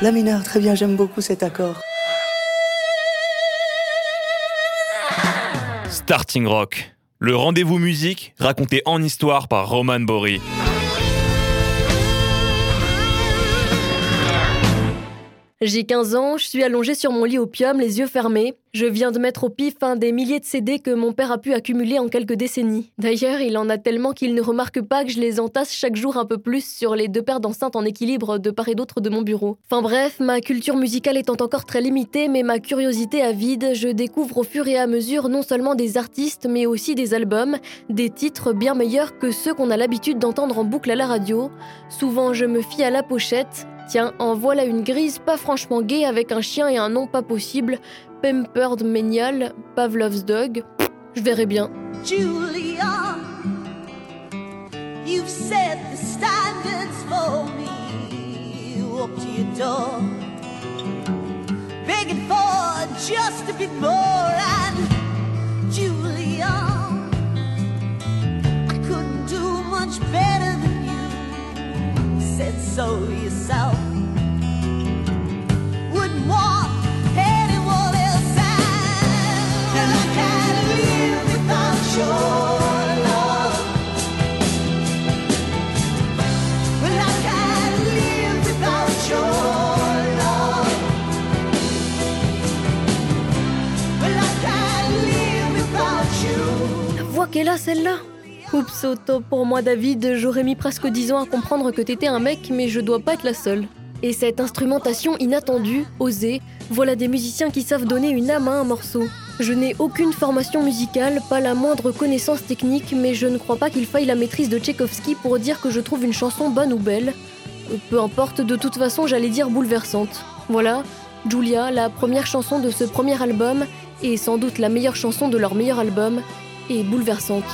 La mineur, très bien, j'aime beaucoup cet accord. Starting Rock, le rendez-vous musique raconté en histoire par Roman Bory. J'ai 15 ans, je suis allongée sur mon lit opium, les yeux fermés. Je viens de mettre au pif un des milliers de CD que mon père a pu accumuler en quelques décennies. D'ailleurs, il en a tellement qu'il ne remarque pas que je les entasse chaque jour un peu plus sur les deux paires d'enceintes en équilibre de part et d'autre de mon bureau. Enfin bref, ma culture musicale étant encore très limitée, mais ma curiosité avide, je découvre au fur et à mesure non seulement des artistes, mais aussi des albums, des titres bien meilleurs que ceux qu'on a l'habitude d'entendre en boucle à la radio. Souvent, je me fie à la pochette, Tiens, en voilà une grise pas franchement gay avec un chien et un nom pas possible. Pampered Ménial, Pavlov's Dog. Je verrai bien. Julia, you've set the standards for me. Up to your door, begging for just a bit more. And Julia, I couldn't do much better than you. Said so yourself. Qu'elle a celle-là Oups, auto pour moi David, j'aurais mis presque 10 ans à comprendre que t'étais un mec, mais je dois pas être la seule. Et cette instrumentation inattendue, osée, voilà des musiciens qui savent donner une âme à un morceau. Je n'ai aucune formation musicale, pas la moindre connaissance technique, mais je ne crois pas qu'il faille la maîtrise de Tchaïkovski pour dire que je trouve une chanson bonne ou belle. Peu importe, de toute façon, j'allais dire bouleversante. Voilà, Julia, la première chanson de ce premier album, et sans doute la meilleure chanson de leur meilleur album, est bouleversante.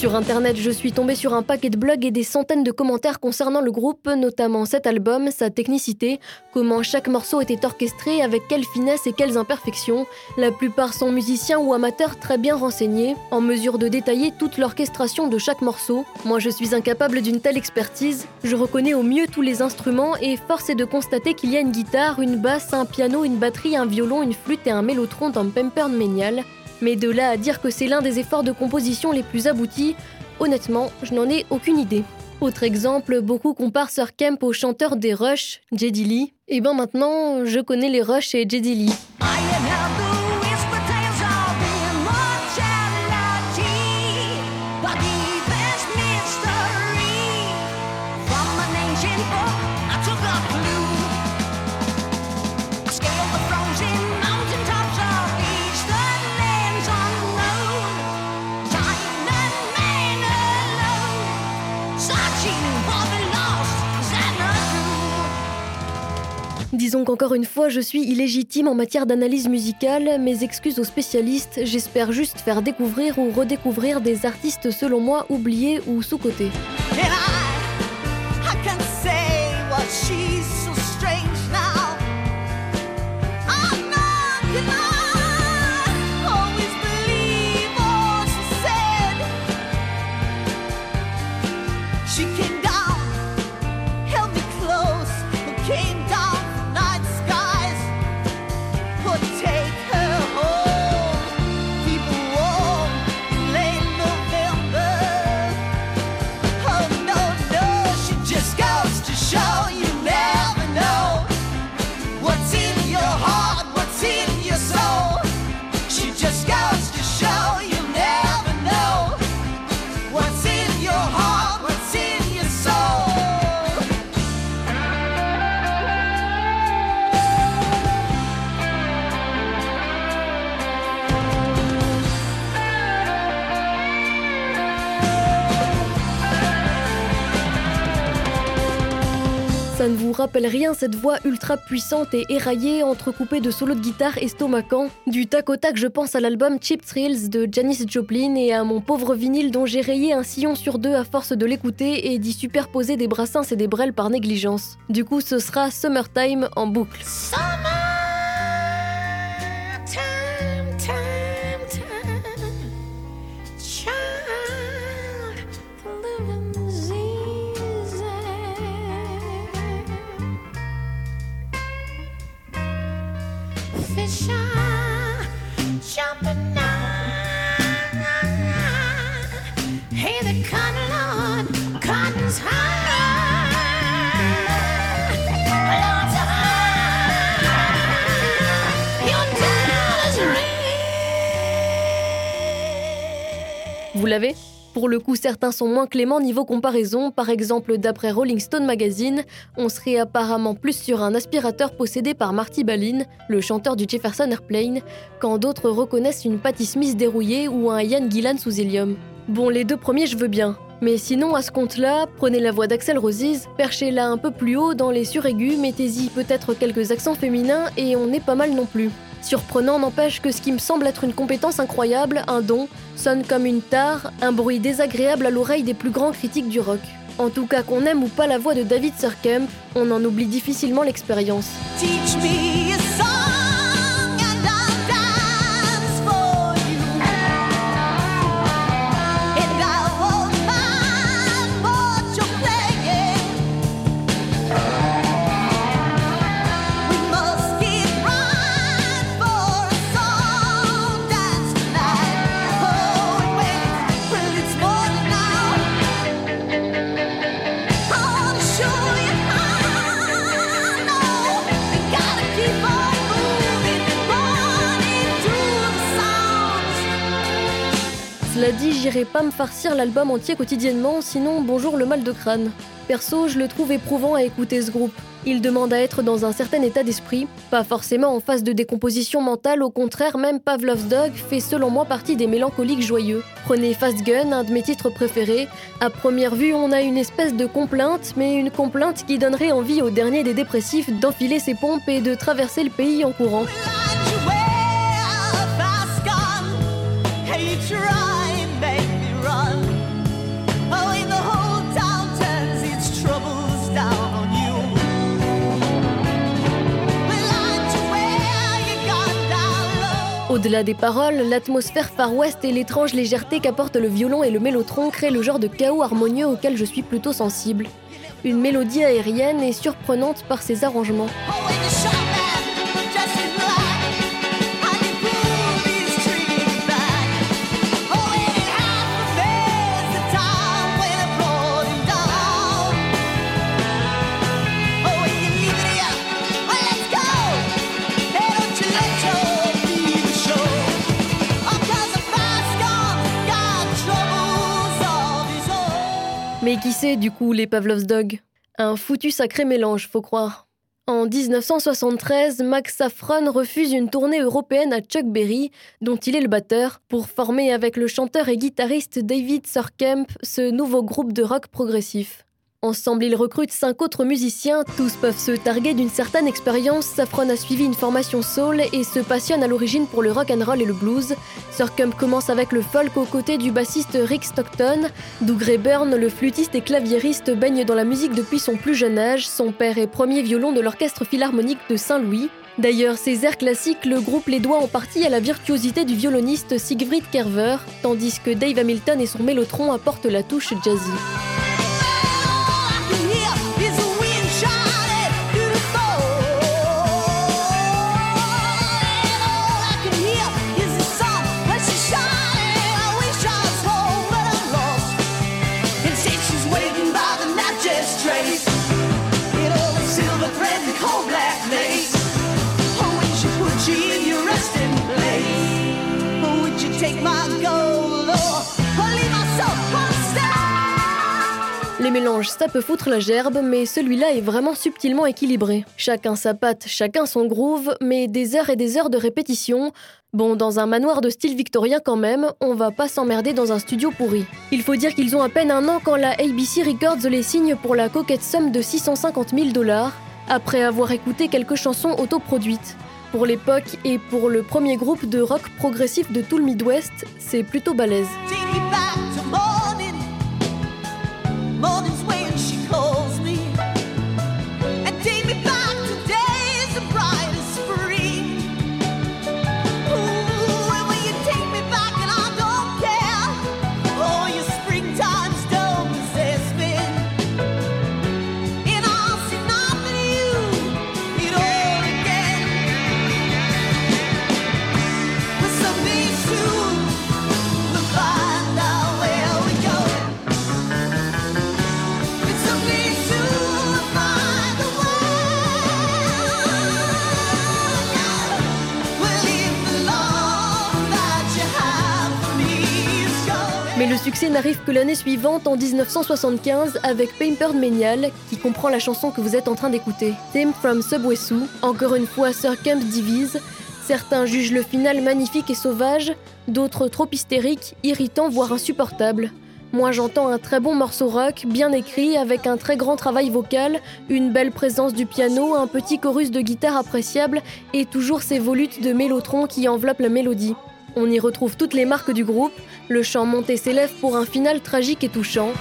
Sur internet, je suis tombée sur un paquet de blogs et des centaines de commentaires concernant le groupe, notamment cet album, sa technicité, comment chaque morceau était orchestré, avec quelle finesse et quelles imperfections. La plupart sont musiciens ou amateurs très bien renseignés, en mesure de détailler toute l'orchestration de chaque morceau. Moi, je suis incapable d'une telle expertise. Je reconnais au mieux tous les instruments et force est de constater qu'il y a une guitare, une basse, un piano, une batterie, un violon, une flûte et un mélotron dans Pampered Ménial. Mais de là à dire que c'est l'un des efforts de composition les plus aboutis, honnêtement, je n'en ai aucune idée. Autre exemple, beaucoup comparent Sir Kemp au chanteur des Rush, Geddy Lee. Et ben maintenant, je connais les Rush et Geddy Lee. Disons qu'encore une fois, je suis illégitime en matière d'analyse musicale, mes excuses aux spécialistes, j'espère juste faire découvrir ou redécouvrir des artistes selon moi oubliés ou sous-cotés. She can rappelle rien cette voix ultra puissante et éraillée, entrecoupée de solos de guitare estomacants Du tac au tac, je pense à l'album Cheap Thrills de Janis Joplin et à mon pauvre vinyle dont j'ai rayé un sillon sur deux à force de l'écouter et d'y superposer des brassins et des brels par négligence. Du coup, ce sera Summertime en boucle. Vous l'avez Pour le coup, certains sont moins cléments niveau comparaison. Par exemple, d'après Rolling Stone Magazine, on serait apparemment plus sur un aspirateur possédé par Marty Balin, le chanteur du Jefferson Airplane, quand d'autres reconnaissent une Patti Smith dérouillée ou un Ian Gillan sous hélium. Bon, les deux premiers, je veux bien. Mais sinon, à ce compte-là, prenez la voix d'Axel Roses, perchez-la un peu plus haut dans les suraigus, mettez-y peut-être quelques accents féminins et on est pas mal non plus. Surprenant n'empêche que ce qui me semble être une compétence incroyable, un don, sonne comme une tare, un bruit désagréable à l'oreille des plus grands critiques du rock. En tout cas, qu'on aime ou pas la voix de David Surkamp, on en oublie difficilement l'expérience. Teach me j'irai pas me farcir l'album entier quotidiennement, sinon bonjour le mal de crâne. Perso, je le trouve éprouvant à écouter ce groupe. Il demande à être dans un certain état d'esprit, pas forcément en phase de décomposition mentale, au contraire, même Pavlov's Dog fait selon moi partie des mélancoliques joyeux. Prenez Fast Gun, un de mes titres préférés. À première vue, on a une espèce de complainte, mais une complainte qui donnerait envie au dernier des dépressifs d'enfiler ses pompes et de traverser le pays en courant. Au-delà des paroles, l'atmosphère Far West et l'étrange légèreté qu'apportent le violon et le mélotron créent le genre de chaos harmonieux auquel je suis plutôt sensible. Une mélodie aérienne et surprenante par ses arrangements. Oh, qui c'est du coup les Pavlov's Dog? Un foutu sacré mélange, faut croire. En 1973, Max Saffron refuse une tournée européenne à Chuck Berry, dont il est le batteur, pour former avec le chanteur et guitariste David Surkamp ce nouveau groupe de rock progressif. Ensemble, ils recrutent cinq autres musiciens, tous peuvent se targuer d'une certaine expérience. Saffron a suivi une formation soul et se passionne à l'origine pour le rock and roll et le blues. Surkamp commence avec le folk aux côtés du bassiste Rick Stockton. Doug Rayburn, le flûtiste et claviériste, baigne dans la musique depuis son plus jeune âge. Son père est premier violon de l'Orchestre Philharmonique de Saint-Louis. D'ailleurs, ces airs classiques, le groupe les doit en partie à la virtuosité du violoniste Siegfried Kerver, tandis que Dave Hamilton et son mélotron apportent la touche jazzy. Les mélanges, ça peut foutre la gerbe, mais celui-là est vraiment subtilement équilibré. Chacun sa patte, chacun son groove, mais des heures et des heures de répétition, Bon, dans un manoir de style victorien quand même, on va pas s'emmerder dans un studio pourri. Il faut dire qu'ils ont à peine un an quand la ABC Records les signe pour la coquette somme de 650 000 dollars, après avoir écouté quelques chansons autoproduites. Pour l'époque et pour le premier groupe de rock progressif de tout le Midwest, c'est plutôt balèze. Le succès n'arrive que l'année suivante, en 1975, avec Pampered Manial, qui comprend la chanson que vous êtes en train d'écouter, Theme from Subway. Encore une fois, Sir Kemp divise. Certains jugent le final magnifique et sauvage, d'autres trop hystérique, irritant, voire insupportable. Moi j'entends un très bon morceau rock, bien écrit, avec un très grand travail vocal, une belle présence du piano, un petit chorus de guitare appréciable et toujours ces volutes de mélotron qui enveloppent la mélodie. On y retrouve toutes les marques du groupe, le chant monte et s'élève pour un final tragique et touchant.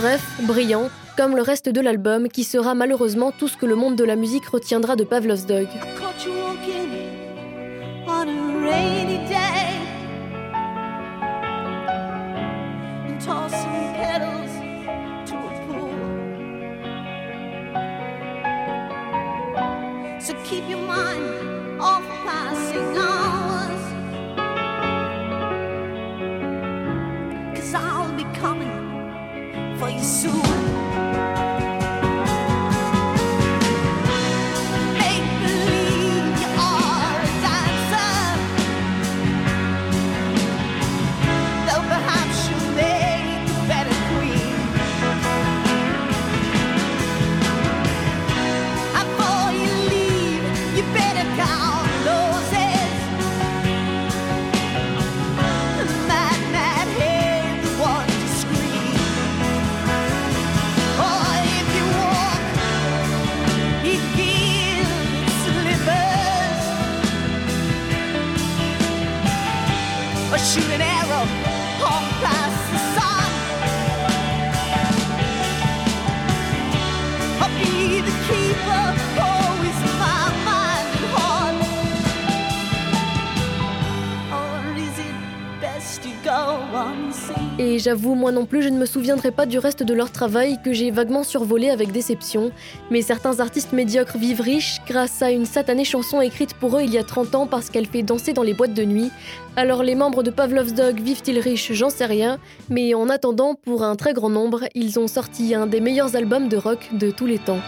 Bref, brillant, comme le reste de l'album, qui sera malheureusement tout ce que le monde de la musique retiendra de Pavlov's Dog. For you soon. Et j'avoue, moi non plus, je ne me souviendrai pas du reste de leur travail que j'ai vaguement survolé avec déception. Mais certains artistes médiocres vivent riches grâce à une satanée chanson écrite pour eux il y a 30 ans parce qu'elle fait danser dans les boîtes de nuit. Alors les membres de Pavlov's Dog vivent-ils riches? J'en sais rien. Mais en attendant, pour un très grand nombre, ils ont sorti un des meilleurs albums de rock de tous les temps.